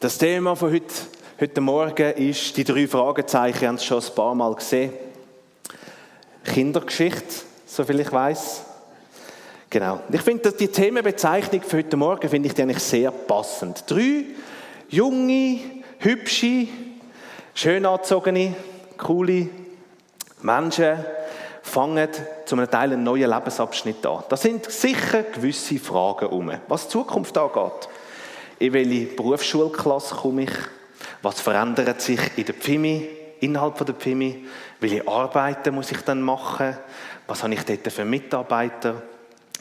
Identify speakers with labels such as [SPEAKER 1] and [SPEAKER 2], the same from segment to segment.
[SPEAKER 1] Das Thema von heute, heute Morgen ist die drei Fragezeichen. Wir haben es schon ein paar Mal gesehen. Kindergeschichte, soviel ich weiß. Genau. Ich finde, die Themenbezeichnung für heute Morgen finde ich eigentlich sehr passend. Drei junge, hübsche, schön angezogene, coole Menschen fangen zu einem Teil einen neuen Lebensabschnitt an. Da sind sicher gewisse Fragen um, was die Zukunft angeht. In welche Berufsschulklasse komme ich? Was verändert sich in der Pfimi, innerhalb der Pfimi? Welche Arbeiten muss ich dann machen? Was habe ich dort für Mitarbeiter?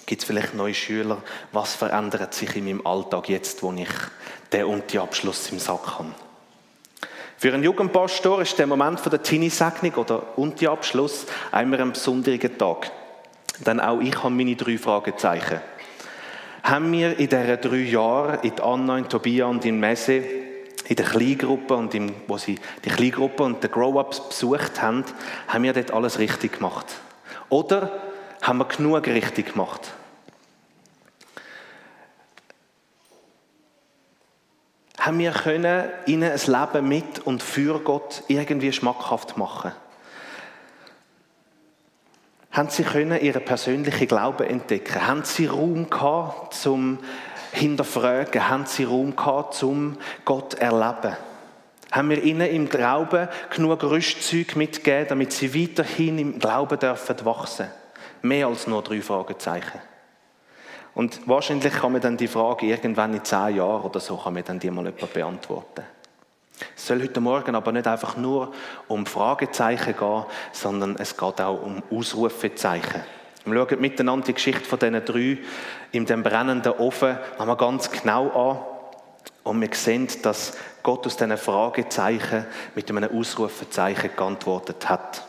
[SPEAKER 1] Gibt es vielleicht neue Schüler? Was verändert sich in meinem Alltag jetzt, wo ich den und die Abschluss im Sack habe? Für einen Jugendpastor ist der Moment der Teenie-Segnung oder und die Abschluss einmal ein besonderer Tag. Denn auch ich habe meine drei Fragezeichen haben wir in diesen drei Jahren, in Anna, in Tobia und in Messe, in der Kleingruppe und im, wo sie die Kleingruppe und die Grow-Ups besucht haben, haben wir dort alles richtig gemacht? Oder haben wir genug richtig gemacht? Haben wir können ihnen ein Leben mit und für Gott irgendwie schmackhaft machen? Haben sie können ihren persönlichen Glauben entdecken? Haben sie Raum gehabt zum Hinterfragen? Haben sie Raum gehabt zum Gott erleben? Haben wir ihnen im Glauben genug Rüstzeug mitgegeben, damit sie weiterhin im Glauben dürfen wachsen? Mehr als nur drei Fragezeichen. Und wahrscheinlich kann man dann die Frage irgendwann in zehn Jahren oder so kann man dann die mal beantworten. Es soll heute Morgen aber nicht einfach nur um Fragezeichen gehen, sondern es geht auch um Ausrufezeichen. Wir schauen miteinander die Geschichte von diesen drei in dem brennenden Ofen nochmal ganz genau an. Und wir sehen, dass Gott aus diesen Fragezeichen mit einem Ausrufezeichen geantwortet hat.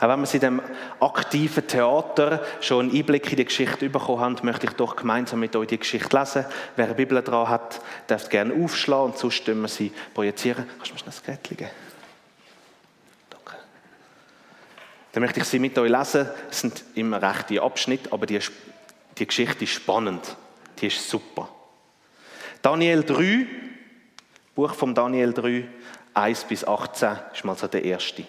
[SPEAKER 1] Auch wenn wir in dem aktiven Theater schon einen Einblick in die Geschichte bekommen haben, möchte ich doch gemeinsam mit euch die Geschichte lesen. Wer eine Bibel dran hat, darf gerne aufschlagen und sonst wir sie projizieren. Kannst du mir schnell das Gerät legen? Danke. Dann möchte ich sie mit euch lesen. Es sind immer rechte Abschnitte, aber die, die Geschichte ist spannend. Die ist super. Daniel 3, Buch von Daniel 3, 1 bis 18, ist mal so der erste.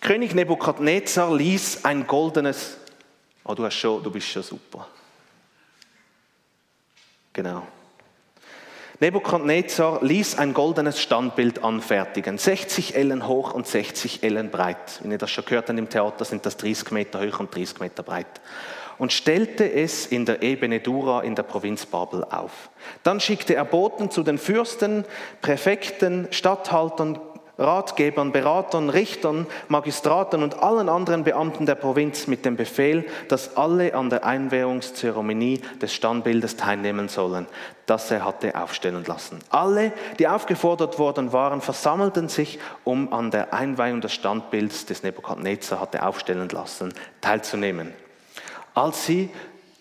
[SPEAKER 1] König Nebukadnezar ließ ein goldenes. Oh, du, hast schon, du bist schon super. Genau. Nebukadnezar ließ ein goldenes Standbild anfertigen, 60 Ellen hoch und 60 Ellen breit. Wenn ihr das schon gehört habt im Theater, sind das 30 Meter hoch und 30 Meter breit. Und stellte es in der Ebene Dura in der Provinz Babel auf. Dann schickte er Boten zu den Fürsten, Präfekten, Statthaltern, Ratgebern, Beratern, Richtern, Magistraten und allen anderen Beamten der Provinz mit dem Befehl, dass alle an der Einweihungszeremonie des Standbildes teilnehmen sollen, das er hatte aufstellen lassen. Alle, die aufgefordert worden waren, versammelten sich, um an der Einweihung des Standbilds des Nebukadnezar hatte aufstellen lassen, teilzunehmen. Als sie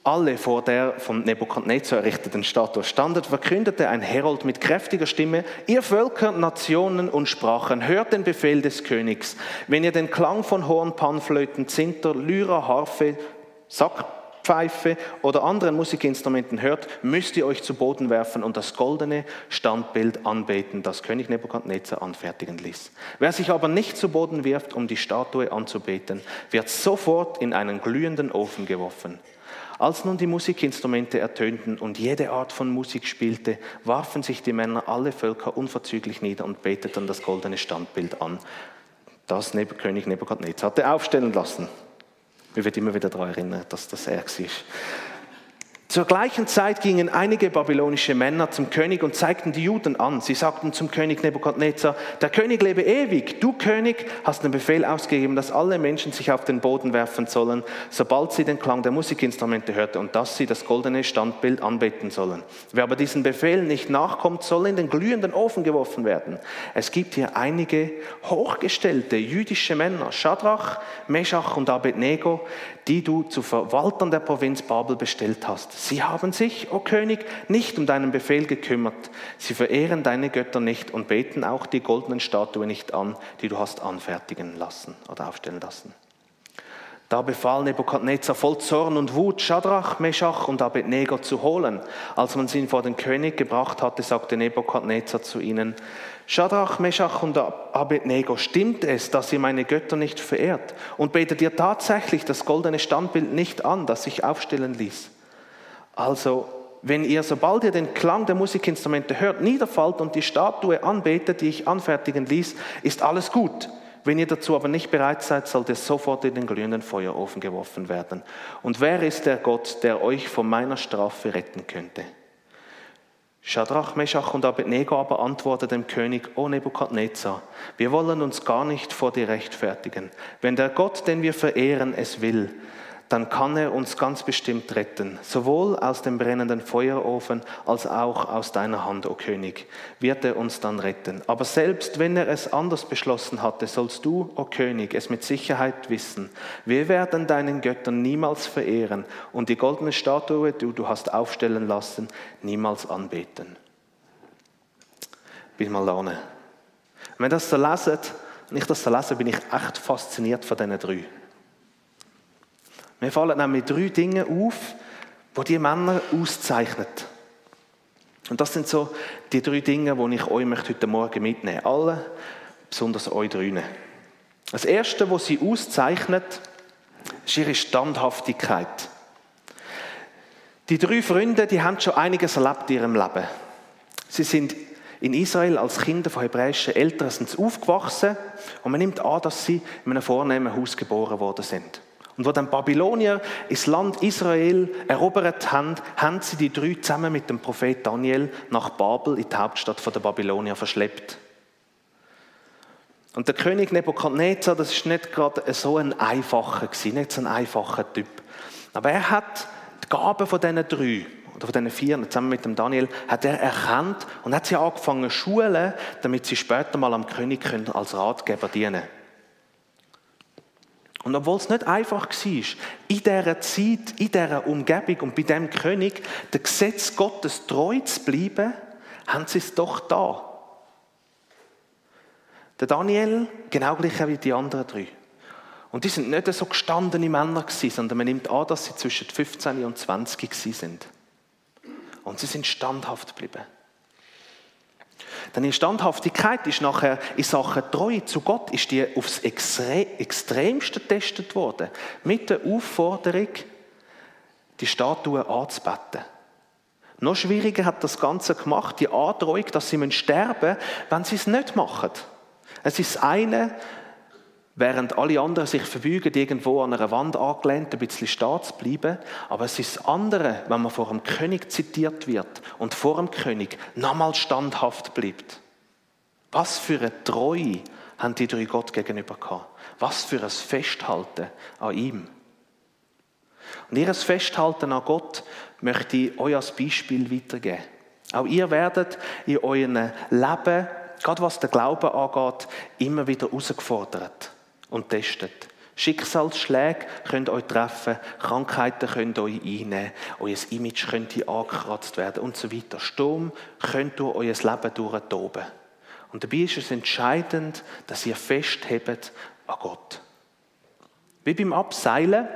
[SPEAKER 1] alle vor der von Nebukadnezar errichteten Statue standen, verkündete ein Herold mit kräftiger Stimme, ihr Völker, Nationen und Sprachen, hört den Befehl des Königs. Wenn ihr den Klang von Horn, Panflöten, Zinter, Lyra, Harfe, Sackpfeife oder anderen Musikinstrumenten hört, müsst ihr euch zu Boden werfen und das goldene Standbild anbeten, das König Nebukadnezar anfertigen ließ. Wer sich aber nicht zu Boden wirft, um die Statue anzubeten, wird sofort in einen glühenden Ofen geworfen. Als nun die Musikinstrumente ertönten und jede Art von Musik spielte, warfen sich die Männer alle Völker unverzüglich nieder und beteten das goldene Standbild an, das König Nebukadnezar hatte aufstellen lassen. Mir wird immer wieder daran erinnern, dass das er ist. Zur gleichen Zeit gingen einige babylonische Männer zum König und zeigten die Juden an. Sie sagten zum König Nebukadnezar, der König lebe ewig. Du König hast den Befehl ausgegeben, dass alle Menschen sich auf den Boden werfen sollen, sobald sie den Klang der Musikinstrumente hörten und dass sie das goldene Standbild anbeten sollen. Wer aber diesen Befehl nicht nachkommt, soll in den glühenden Ofen geworfen werden. Es gibt hier einige hochgestellte jüdische Männer, Shadrach, Meshach und Abednego, die du zu Verwaltern der Provinz Babel bestellt hast. Sie haben sich, o oh König, nicht um deinen Befehl gekümmert. Sie verehren deine Götter nicht und beten auch die goldenen Statuen nicht an, die du hast anfertigen lassen oder aufstellen lassen. Da befahl Nebukadnezar voll Zorn und Wut, Schadrach, Meschach und Abednego zu holen. Als man sie vor den König gebracht hatte, sagte Nebukadnezar zu ihnen, Schadrach, Meschach und Abednego, stimmt es, dass ihr meine Götter nicht verehrt? Und betet ihr tatsächlich das goldene Standbild nicht an, das ich aufstellen ließ? Also, wenn ihr, sobald ihr den Klang der Musikinstrumente hört, niederfallt und die Statue anbetet, die ich anfertigen ließ, ist alles gut. Wenn ihr dazu aber nicht bereit seid, sollt ihr sofort in den glühenden Feuerofen geworfen werden. Und wer ist der Gott, der euch von meiner Strafe retten könnte? Schadrach, Meschach und Abednego aber antworteten dem König, O Nebukadnezar, wir wollen uns gar nicht vor dir rechtfertigen. Wenn der Gott, den wir verehren, es will, dann kann er uns ganz bestimmt retten, sowohl aus dem brennenden Feuerofen als auch aus deiner Hand, o König, wird er uns dann retten. Aber selbst wenn er es anders beschlossen hatte, sollst du, o König, es mit Sicherheit wissen. Wir werden deinen Göttern niemals verehren und die goldene Statue, die du hast aufstellen lassen, niemals anbeten. Bin mal lernen. Wenn das so leset, wenn ich das so lese, bin ich echt fasziniert von diesen drei. Mir fallen nämlich drei Dinge auf, wo die Männer auszeichnen. Und das sind so die drei Dinge, die ich euch heute Morgen mitnehmen möchte. Alle, besonders euch drinnen. Das Erste, was sie auszeichnet, ist ihre Standhaftigkeit. Die drei Freunde, die haben schon einiges erlebt in ihrem Leben. Sie sind in Israel als Kinder von hebräischen Eltern aufgewachsen und man nimmt an, dass sie in einem vornehmen Haus geboren worden sind. Und wo dann Babylonier ins Land Israel erobert haben, haben sie die drei zusammen mit dem Prophet Daniel nach Babel in die Hauptstadt der Babylonier verschleppt. Und der König Nebukadnezar, das ist nicht gerade so ein einfacher nicht so ein einfacher Typ. Aber er hat die Gaben von diesen drei oder von diesen vier, zusammen mit dem Daniel, hat er erkannt und hat sie angefangen zu schulen, damit sie später mal am König als Ratgeber dienen können. Und obwohl es nicht einfach war, in dieser Zeit, in dieser Umgebung und bei dem König, der Gesetz Gottes treu zu bleiben, haben sie es doch da. Der Daniel, genau gleich wie die anderen drei. Und die sind nicht so gestandene Männer gewesen, sondern man nimmt an, dass sie zwischen 15 und 20 sind. Und sie sind standhaft geblieben. Denn die Standhaftigkeit ist nachher in Sachen Treue zu Gott ist die aufs Extremste getestet worden. Mit der Aufforderung, die Statue anzubeten. Noch schwieriger hat das Ganze gemacht, die Androhung, dass sie sterben müssen, wenn sie es nicht machen. Es ist eine, Während alle anderen sich verbeugen, irgendwo an einer Wand angelehnt, ein bisschen stehen bleiben. Aber es ist das andere, wenn man vor dem König zitiert wird und vor dem König nochmal standhaft bleibt. Was für eine Treue haben die drei Gott gegenüber gehabt. Was für ein Festhalten an ihm. Und ihr Festhalten an Gott möchte ich euch als Beispiel weitergeben. Auch ihr werdet in eurem Leben, gerade was den Glauben angeht, immer wieder herausgefordert und testet. Schicksalsschläge können euch treffen, Krankheiten können euch einnehmen, euer Image könnte angekratzt werden und so weiter. Sturm könnt durch euer Leben durchtoben. Und dabei ist es entscheidend, dass ihr festhebt an Gott. Wie beim Abseilen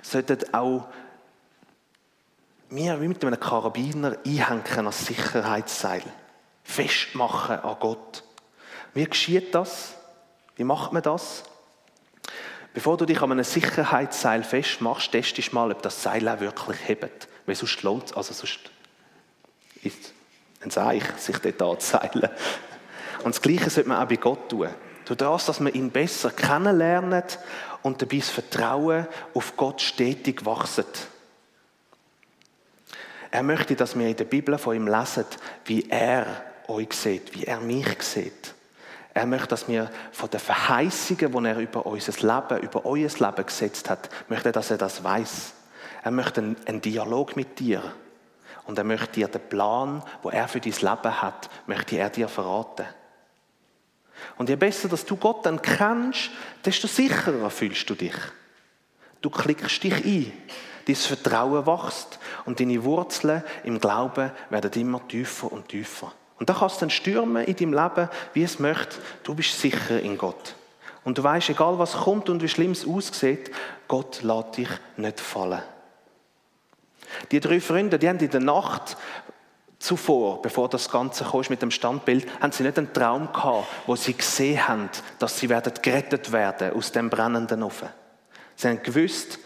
[SPEAKER 1] sollten auch wir wie mit einem Karabiner einhängen als Sicherheitsseil. Festmachen an Gott. Wie geschieht das? Wie macht man das? Bevor du dich an einem Sicherheitsseil festmachst, testest du mal, ob das Seil auch wirklich hebt. Weil sonst lohnt es, also sonst ist ein Seich, sich dort anzuseilen. Und das Gleiche sollte man auch bei Gott tun. Durch das, dass man ihn besser kennenlernt und dabei das Vertrauen auf Gott stetig wachset. Er möchte, dass wir in der Bibel von ihm lesen, wie er euch sieht, wie er mich sieht. Er möchte, dass wir von den Verheißungen, die er über unser Leben, über euer Leben gesetzt hat, möchte, dass er das weiß. Er möchte einen, Dialog mit dir. Und er möchte dir den Plan, wo er für dein Leben hat, möchte er dir verraten. Und je besser, dass du Gott dann kennst, desto sicherer fühlst du dich. Du klickst dich ein. Dein Vertrauen wächst und deine Wurzeln im Glauben werden immer tiefer und tiefer. Und da kannst du dann stürmen in deinem Leben, wie es möchte. Du bist sicher in Gott. Und du weißt, egal was kommt und wie schlimm es aussieht, Gott lässt dich nicht fallen. Die drei Freunde, die haben in der Nacht zuvor, bevor das Ganze kam mit dem Standbild, haben sie nicht einen Traum gehabt, wo sie gesehen haben, dass sie werden gerettet werden aus dem brennenden Ofen. Sie haben gewusst,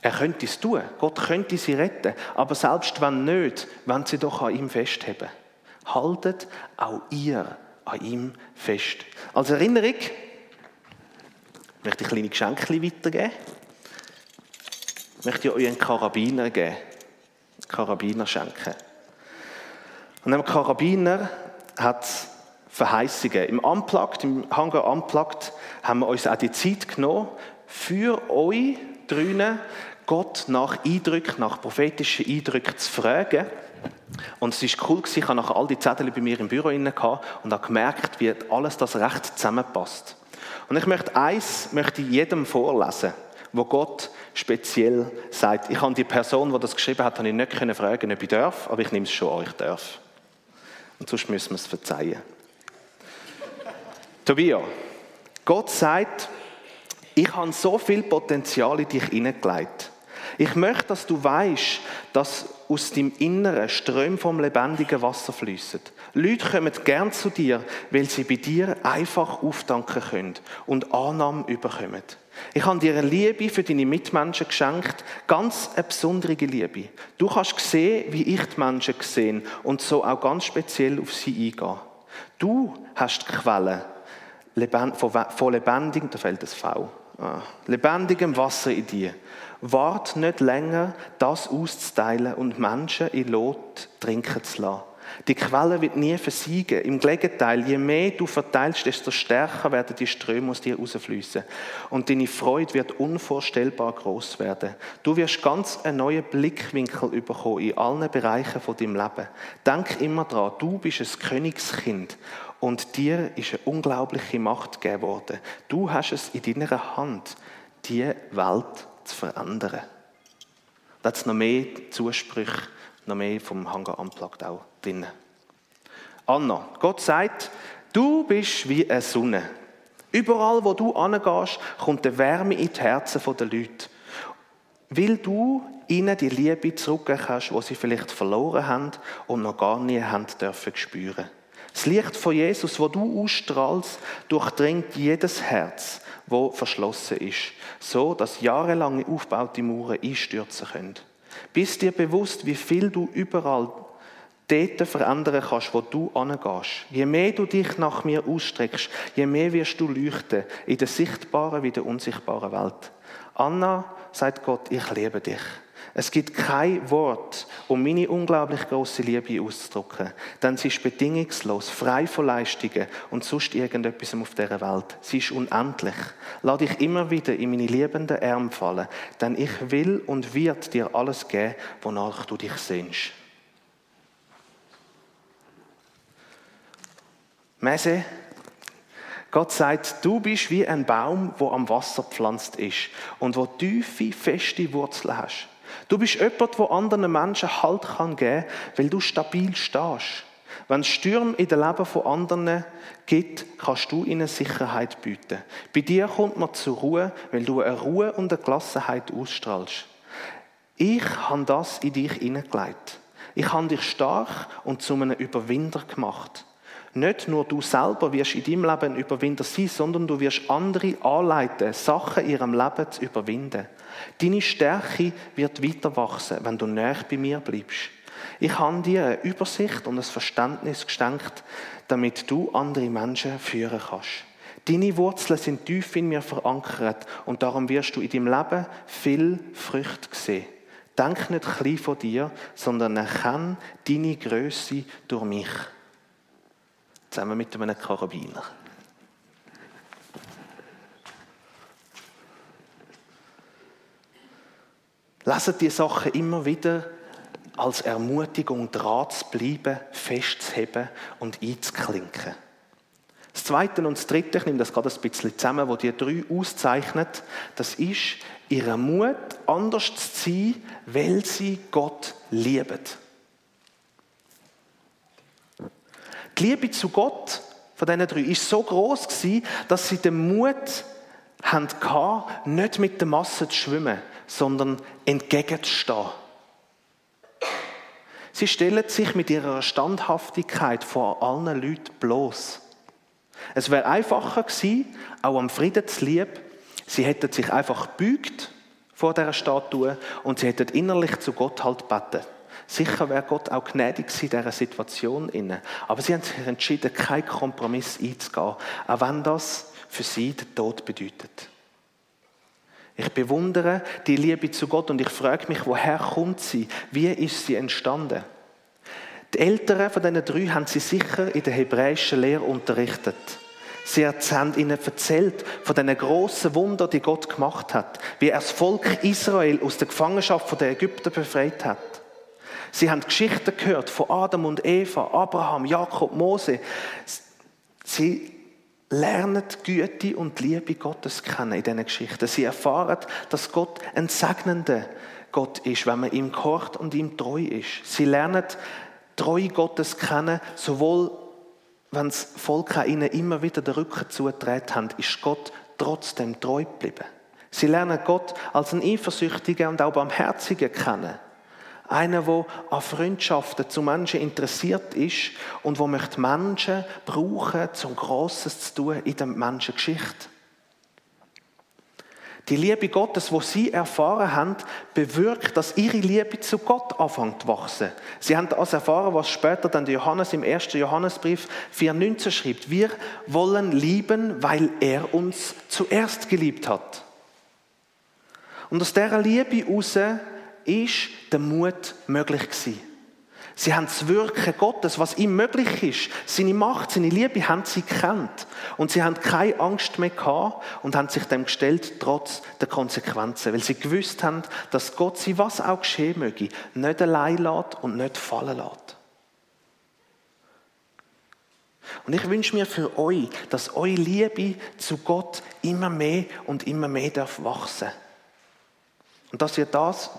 [SPEAKER 1] er könnte es tun, Gott könnte sie retten, aber selbst wenn nicht, wenn sie doch an ihm festheben. Haltet auch ihr an ihm fest. Als Erinnerung möchte ich kleine Geschenke weitergeben. Ich möchte euch einen Karabiner geben. Karabiner schenken. Und einem Karabiner hat Verheißungen. Im Unplugged, im Hangar Unplugged, haben wir uns auch die Zeit genommen, für euch drinnen Gott nach Eindrücken, nach prophetischen Eindrücken zu fragen. Und es war cool, ich habe all die Zettel bei mir im Büro und habe gemerkt, wie alles das recht zusammenpasst. Und ich möchte eins möchte jedem vorlesen, wo Gott speziell sagt. Ich habe die Person, die das geschrieben hat, habe ich nicht fragen, ob ich darf, aber ich nehme es schon an, ich darf. Und sonst müssen wir es verzeihen. Tobias, Gott sagt, ich habe so viel Potenzial in dich hineingelegt. Ich möchte, dass du weißt, dass aus deinem Inneren Ströme vom lebendigen Wasser fließen. Leute kommen gern zu dir, weil sie bei dir einfach aufdanken können und Annahme überkommen. Ich habe dir eine Liebe für deine Mitmenschen geschenkt, ganz eine besondere Liebe. Du kannst sehen, wie ich die Menschen sehe und so auch ganz speziell auf sie eingehen. Du hast die Quelle von lebendigem, da fällt das V, ah, lebendigem Wasser in dir. Wart nicht länger, das auszuteilen und Menschen in Lot trinken zu lassen. Die Quelle wird nie versiegen. Im Gegenteil, je mehr du verteilst, desto stärker werden die Ströme aus dir rausfließen. Und deine Freude wird unvorstellbar groß werden. Du wirst ganz einen neuen Blickwinkel bekommen in allen Bereichen von deinem Leben. Denk immer daran, du bist ein Königskind und dir ist eine unglaubliche Macht gegeben worden. Du hast es in deiner Hand, die Welt zu verändern. Da hat noch mehr Zusprüche, noch mehr vom Hangar Unplugged auch drin. Anna, Gott sagt, du bist wie eine Sonne. Überall, wo du angehst, kommt eine Wärme in die Herzen der Leute. Weil du ihnen die Liebe zurückgeben kannst, die sie vielleicht verloren haben und noch gar nie haben dürfen spüren. Das Licht von Jesus, wo du ausstrahlst, durchdringt jedes Herz, wo verschlossen ist, so dass jahrelange aufgebaute Mauern einstürzen können. Bist dir bewusst, wie viel du überall dort verändern kannst, wo du angehst. Je mehr du dich nach mir ausstreckst, je mehr wirst du leuchten in der sichtbaren wie der unsichtbaren Welt. Anna, sagt Gott, ich liebe dich. Es gibt kein Wort, um meine unglaublich große Liebe auszudrücken, denn sie ist bedingungslos, frei von Leistungen und sonst irgendetwas auf dieser Welt. Sie ist unendlich. Lass dich immer wieder in meine liebenden Arme fallen, denn ich will und wird dir alles geben, wonach du dich sehnst. Messe, Gott sagt, du bist wie ein Baum, wo am Wasser pflanzt ist und wo tiefe, feste Wurzeln hast. Du bist jemand, der anderen Menschen Halt geben kann, weil du stabil stehst. Wenn es Stürme in dem Leben von anderen gibt, kannst du ihnen Sicherheit bieten. Bei dir kommt man zur Ruhe, weil du eine Ruhe und eine Gelassenheit ausstrahlst. Ich habe das in dich hineingelegt. Ich habe dich stark und zu einem Überwinder gemacht. Nicht nur du selber wirst in deinem Leben Überwinder sein, sondern du wirst andere anleiten, Sachen in ihrem Leben zu überwinden. Deine Stärke wird weiter wachsen, wenn du näher bei mir bleibst. Ich habe dir eine Übersicht und ein Verständnis geschenkt, damit du andere Menschen führen kannst. Deine Wurzeln sind tief in mir verankert und darum wirst du in deinem Leben viel Früchte sehen. Denk nicht klein von dir, sondern erkenne deine Größe durch mich zusammen mit einem Karabiner. Leset die Sachen immer wieder als Ermutigung, dran zu bleiben, festzuheben und einzuklinken. Das Zweite und das Dritte, ich nehme das gerade ein bisschen zusammen, wo die drei auszeichnet, das ist ihre Mut, anders zu sein, weil sie Gott lieben. Die Liebe zu Gott von diesen drei ist so groß gewesen, dass sie den Mut hatten, nicht mit der Masse zu schwimmen, sondern entgegenzustehen. Sie stellen sich mit ihrer Standhaftigkeit vor allen Leuten bloß. Es wäre einfacher gewesen, auch am Friedenslieb, sie hätten sich einfach gebeugt vor dieser Statue und sie hätten innerlich zu Gott halt beten. Sicher wäre Gott auch gnädig in dieser Situation. Aber sie haben sich entschieden, keinen Kompromiss einzugehen, auch wenn das für sie den Tod bedeutet. Ich bewundere die Liebe zu Gott und ich frage mich, woher kommt sie? Wie ist sie entstanden? Die Älteren von diesen drei haben sie sicher in der hebräischen Lehre unterrichtet. Sie haben ihnen erzählt von den grossen Wunder, die Gott gemacht hat, wie er das Volk Israel aus der Gefangenschaft der Ägypter befreit hat. Sie haben Geschichten gehört von Adam und Eva, Abraham, Jakob, Mose. Sie lernen die Güte und die Liebe Gottes kennen in diesen Geschichten. Sie erfahren, dass Gott ein segnender Gott ist, wenn man ihm gehorcht und ihm treu ist. Sie lernen die Treue Gottes kennen, sowohl wenn das Volk ihnen immer wieder den Rücken zudreht hat, ist Gott trotzdem treu geblieben. Sie lernen Gott als einen eifersüchtigen und auch barmherzigen kennen. Einer, der an Freundschaften zu Menschen interessiert ist und wo möchte Menschen brauchen, zum Grosses zu tun in der Menschengeschichte. Die Liebe Gottes, wo sie erfahren haben, bewirkt, dass ihre Liebe zu Gott anfängt zu wachsen. Sie haben das erfahren, was später dann Johannes im 1. Johannesbrief 4,19 schreibt. Wir wollen lieben, weil er uns zuerst geliebt hat. Und aus dieser Liebe heraus ist der Mut möglich gewesen. Sie haben das Wirken Gottes, was ihm möglich ist, seine Macht, seine Liebe, haben sie gekannt. Und sie haben keine Angst mehr gehabt und haben sich dem gestellt, trotz der Konsequenzen. Weil sie gewusst haben, dass Gott sie, was auch geschehen möge, nicht allein lässt und nicht fallen lässt. Und ich wünsche mir für euch, dass eure Liebe zu Gott immer mehr und immer mehr darf wachsen. Und dass ihr das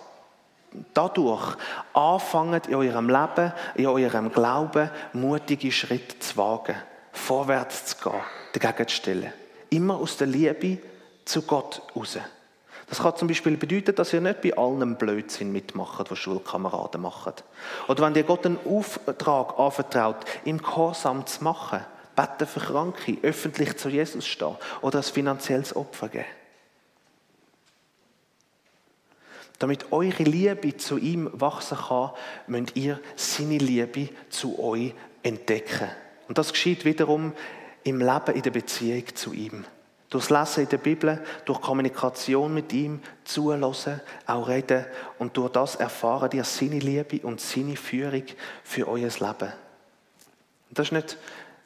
[SPEAKER 1] dadurch anfangen, in eurem Leben, in eurem Glauben mutige Schritte zu wagen, vorwärts zu gehen, dagegen zu stellen. Immer aus der Liebe zu Gott raus. Das kann zum Beispiel bedeuten, dass ihr nicht bei allem Blödsinn mitmacht, was Schulkameraden machen. Oder wenn ihr Gott einen Auftrag anvertraut, im Gehorsam zu machen, beten für Kranke, öffentlich zu Jesus stehen oder ein finanzielles Opfer geben. Damit eure Liebe zu ihm wachsen kann, müsst ihr seine Liebe zu euch entdecken. Und das geschieht wiederum im Leben, in der Beziehung zu ihm. Durchs Lesen in der Bibel, durch Kommunikation mit ihm, zulassen, auch reden und durch das erfahren ihr seine Liebe und seine Führung für euer Leben. Und das ist nicht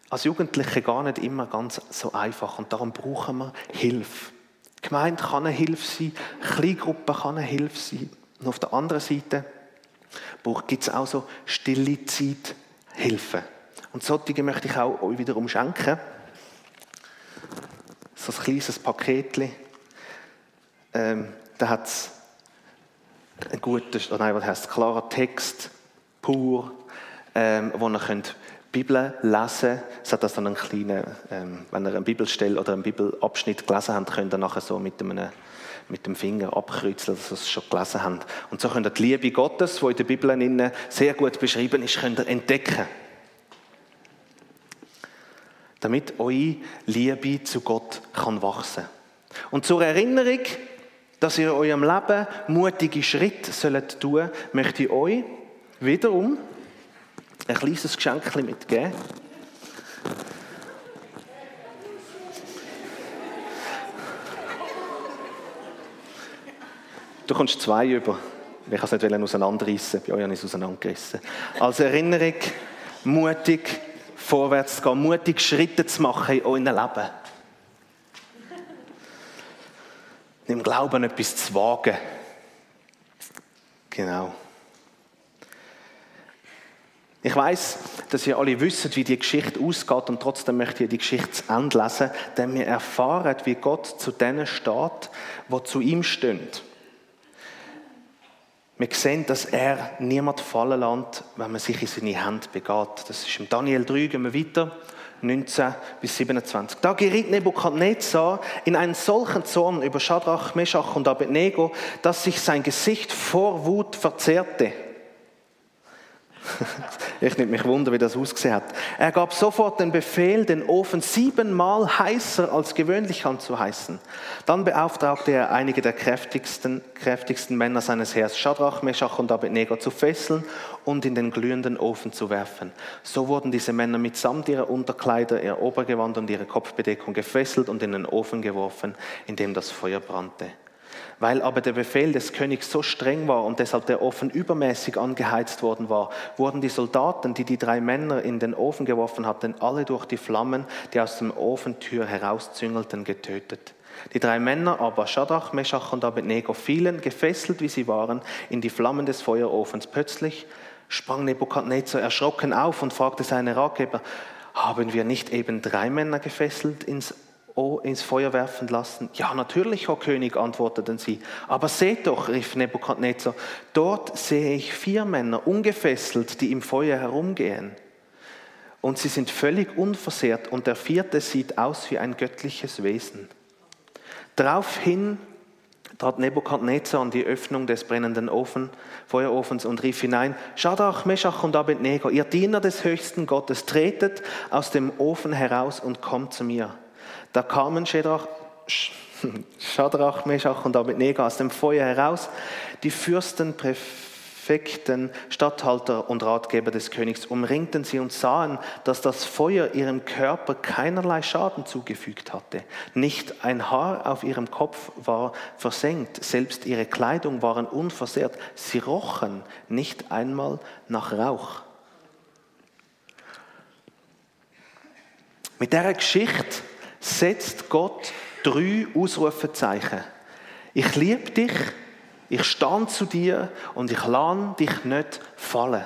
[SPEAKER 1] als Jugendliche gar nicht immer ganz so einfach und darum brauchen wir Hilfe. Gemeinde kann eine Hilfe sein, Kleingruppe kann eine Hilfe sein. Und auf der anderen Seite gibt es auch so stille Zeit Hilfe. Und solche möchte ich auch euch wiederum schenken. So ein kleines Paketchen. Ähm, da hat es ein guter, oh nein, was heißt klarer Text, pur, ähm, wo ihr könnt Bibel lesen. Es hat das dann einen kleinen, ähm, wenn ihr eine Bibelstelle oder einen Bibelabschnitt gelesen habt, könnt ihr nachher so mit einem mit dem Finger abkreuzeln, dass ihr es schon gelesen habt. Und so könnt ihr die Liebe Gottes, die in der Bibel sehr gut beschrieben ist, könnt ihr entdecken. Damit eure Liebe zu Gott kann wachsen. Und zur Erinnerung, dass ihr in eurem Leben mutige Schritte sollt tun, möchte ich euch wiederum ein kleines Geschenk mitgeben. Du kommst zwei über. Ich kann es nicht auseinanderreißen. Bei euch habe ich es auseinandergerissen. Als Erinnerung, mutig vorwärts zu gehen, mutig Schritte zu machen in eurem Leben. Im Glauben etwas zu wagen. Genau. Ich weiß, dass ihr alle wisst, wie die Geschichte ausgeht und trotzdem möchte ich die Geschichte zu Ende lesen, denn wir erfahren, wie Gott zu denen steht, wo zu ihm stehen. Wir sehen, dass er niemand fallen lässt, wenn man sich in seine Hände begeht. Das ist im Daniel 3, gehen wir weiter. 19 bis 27. Da geriet Nebukadnezar in einen solchen Zorn über Shadrach, Meshach und Abednego, dass sich sein Gesicht vor Wut verzerrte. Ich nicht mich wunder, wie das ausgesehen hat. Er gab sofort den Befehl, den Ofen siebenmal heißer als gewöhnlich anzuheißen. Dann beauftragte er einige der kräftigsten, kräftigsten Männer seines Heers, Shadrach, Meshach und Abednego, zu fesseln und in den glühenden Ofen zu werfen. So wurden diese Männer mitsamt ihrer Unterkleider, ihr Obergewand und ihre Kopfbedeckung gefesselt und in den Ofen geworfen, in dem das Feuer brannte. Weil aber der Befehl des Königs so streng war und deshalb der Ofen übermäßig angeheizt worden war, wurden die Soldaten, die die drei Männer in den Ofen geworfen hatten, alle durch die Flammen, die aus dem Ofentür herauszüngelten, getötet. Die drei Männer aber, Shadrach, Meshach und Abednego, fielen, gefesselt wie sie waren, in die Flammen des Feuerofens. Plötzlich sprang Nebukadnezar erschrocken auf und fragte seine Ratgeber, haben wir nicht eben drei Männer gefesselt ins ins Feuer werfen lassen? Ja, natürlich, Herr König, antworteten sie. Aber seht doch, rief Nebukadnezar, dort sehe ich vier Männer ungefesselt, die im Feuer herumgehen. Und sie sind völlig unversehrt und der vierte sieht aus wie ein göttliches Wesen. Daraufhin trat Nebukadnezar an die Öffnung des brennenden Ofen, Feuerofens und rief hinein, Shadrach, Meshach und Abednego, ihr Diener des höchsten Gottes, tretet aus dem Ofen heraus und kommt zu mir. Da kamen Shadrach, Shadrach, Meshach und Abednego aus dem Feuer heraus, die Fürsten, Präfekten, Statthalter und Ratgeber des Königs umringten sie und sahen, dass das Feuer ihrem Körper keinerlei Schaden zugefügt hatte. Nicht ein Haar auf ihrem Kopf war versenkt, selbst ihre Kleidung waren unversehrt. Sie rochen nicht einmal nach Rauch. Mit der Geschichte setzt Gott drei Ausrufezeichen. Ich liebe dich, ich stand zu dir und ich lade dich nicht fallen.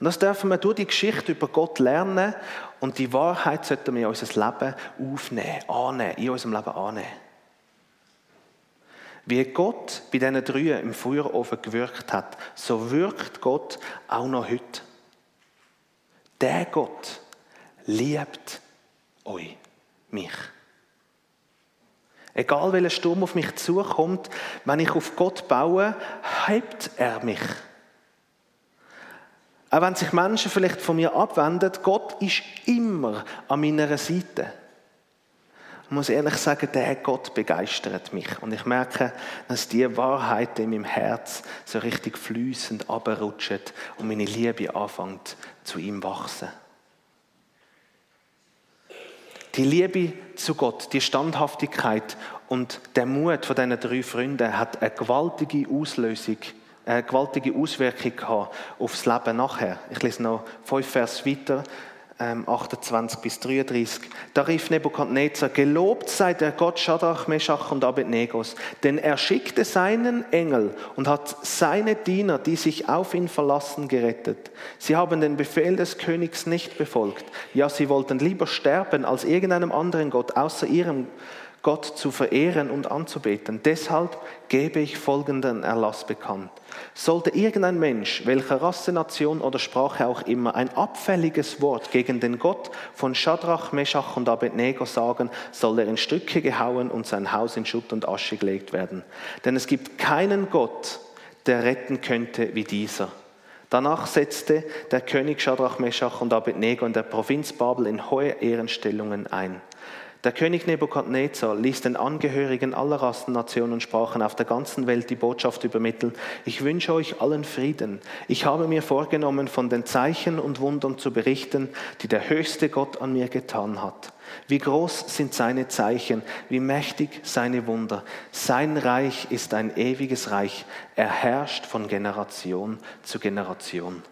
[SPEAKER 1] Und das dürfen wir durch die Geschichte über Gott lernen und die Wahrheit sollten wir in unser Leben aufnehmen, annehmen, in unserem Leben annehmen. Wie Gott bei diesen drei im Feuerofen gewirkt hat, so wirkt Gott auch noch heute. Der Gott liebt euch, mich. Egal welcher Sturm auf mich zukommt, wenn ich auf Gott baue, hebt er mich. Auch wenn sich Menschen vielleicht von mir abwenden, Gott ist immer an meiner Seite. Ich muss ehrlich sagen, der Gott begeistert mich. Und ich merke, dass die Wahrheit in meinem Herz so richtig fließend abrutscht und meine Liebe anfängt zu ihm wachsen. Die Liebe zu Gott, die Standhaftigkeit und der Mut von diesen drei Freunden hat eine gewaltige Auslösung, eine gewaltige Auswirkung gehabt aufs Leben nachher. Ich lese noch fünf Vers weiter. 28 ähm, bis 33. Da rief Nebukadnezar, gelobt sei der Gott Shadrach, Meshach und Abednegos, denn er schickte seinen Engel und hat seine Diener, die sich auf ihn verlassen, gerettet. Sie haben den Befehl des Königs nicht befolgt. Ja, sie wollten lieber sterben als irgendeinem anderen Gott außer ihrem Gott zu verehren und anzubeten. Deshalb gebe ich folgenden Erlass bekannt. Sollte irgendein Mensch, welcher Rasse, Nation oder Sprache auch immer, ein abfälliges Wort gegen den Gott von Shadrach, Meshach und Abednego sagen, soll er in Stücke gehauen und sein Haus in Schutt und Asche gelegt werden. Denn es gibt keinen Gott, der retten könnte wie dieser. Danach setzte der König Shadrach, Meshach und Abednego in der Provinz Babel in hohe Ehrenstellungen ein. Der König Nebukadnezar ließ den Angehörigen aller Rassen, Nationen und Sprachen auf der ganzen Welt die Botschaft übermitteln. Ich wünsche euch allen Frieden. Ich habe mir vorgenommen, von den Zeichen und Wundern zu berichten, die der höchste Gott an mir getan hat. Wie groß sind seine Zeichen, wie mächtig seine Wunder. Sein Reich ist ein ewiges Reich. Er herrscht von Generation zu Generation.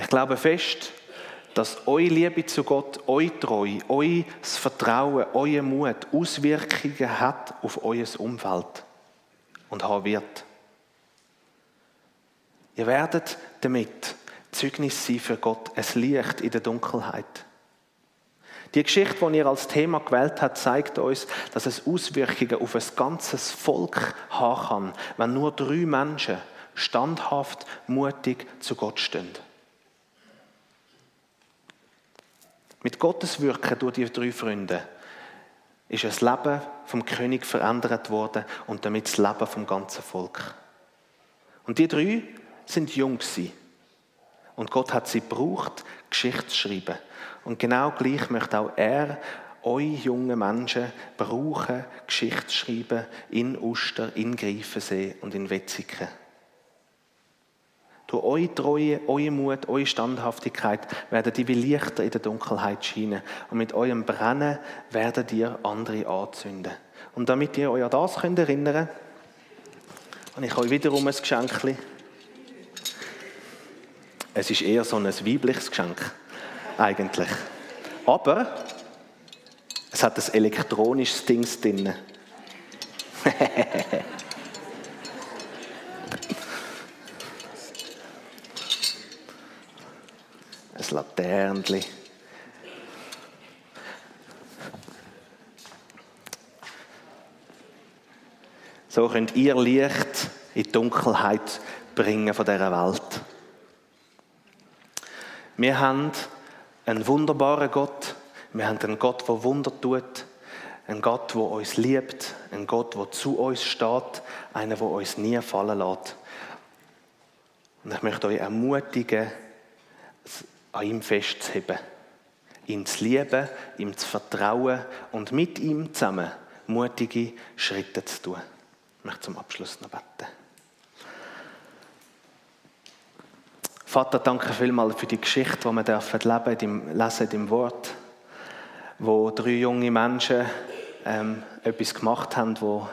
[SPEAKER 1] Ich glaube fest, dass eure Liebe zu Gott, eure Treue, euer Vertrauen, euer Mut Auswirkungen hat auf euer Umfeld und haben wird. Ihr werdet damit Zeugnis sein für Gott, es Licht in der Dunkelheit. Die Geschichte, die ihr als Thema gewählt habt, zeigt uns, dass es Auswirkungen auf ein ganzes Volk haben kann, wenn nur drei Menschen standhaft, mutig zu Gott stehen. Mit Gottes Wirken durch die drei Freunde ist das Leben vom König verändert worden und damit das Leben vom ganzen Volk. Und die drei sind jung gewesen. Und Gott hat sie gebraucht, Geschichte zu schreiben. Und genau gleich möchte auch er euch jungen Menschen brauchen, Geschichte zu schreiben in Uster, in Greifensee und in Wetzigen. Durch eure Treue, euer Mut, eure Standhaftigkeit werden die wie Lichter in der Dunkelheit scheinen. Und mit eurem Brennen werdet ihr andere anzünden. Und damit ihr euch an das könnt erinnern könnt, habe ich euch wiederum ein Geschenk. Es ist eher so ein weibliches Geschenk, eigentlich. Aber es hat ein elektronisches Ding drin. ein Laternli. So könnt ihr Licht in die Dunkelheit bringen von dieser Welt. Wir haben einen wunderbaren Gott. Wir haben einen Gott, der Wunder tut. Einen Gott, der uns liebt. Einen Gott, der zu uns steht. Einen, der uns nie fallen lässt. Und ich möchte euch ermutigen, an ihm festzuheben, ihn zu lieben, ihm zu vertrauen und mit ihm zusammen mutige Schritte zu tun. Ich möchte zum Abschluss noch beten. Vater, danke vielmals für die Geschichte, die wir dürfen leben, dem lesen, dem Wort, wo drei junge Menschen ähm, etwas gemacht haben, wo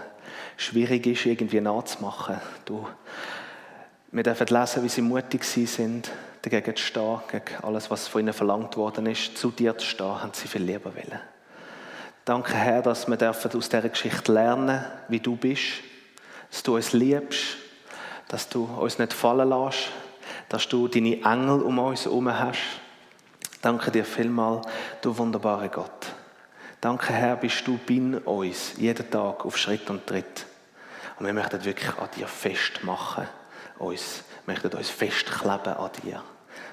[SPEAKER 1] schwierig ist, irgendwie nachzumachen. Du, wir dürfen lesen, wie sie mutig sind, dagegen zu stehen, gegen alles, was von ihnen verlangt worden ist, zu dir zu stehen, haben sie viel lieber wollen. Danke, Herr, dass wir aus dieser Geschichte lernen, wie du bist, dass du uns liebst, dass du uns nicht fallen lässt, dass du deine Engel um uns herum hast. Danke dir vielmal, du wunderbarer Gott. Danke, Herr, bist du bei uns, jeden Tag auf Schritt und Tritt. Und wir möchten wirklich an dir festmachen, uns, möchten uns festkleben an dir.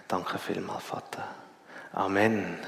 [SPEAKER 1] Danke vielmals, Vater. Amen.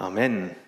[SPEAKER 1] Amen.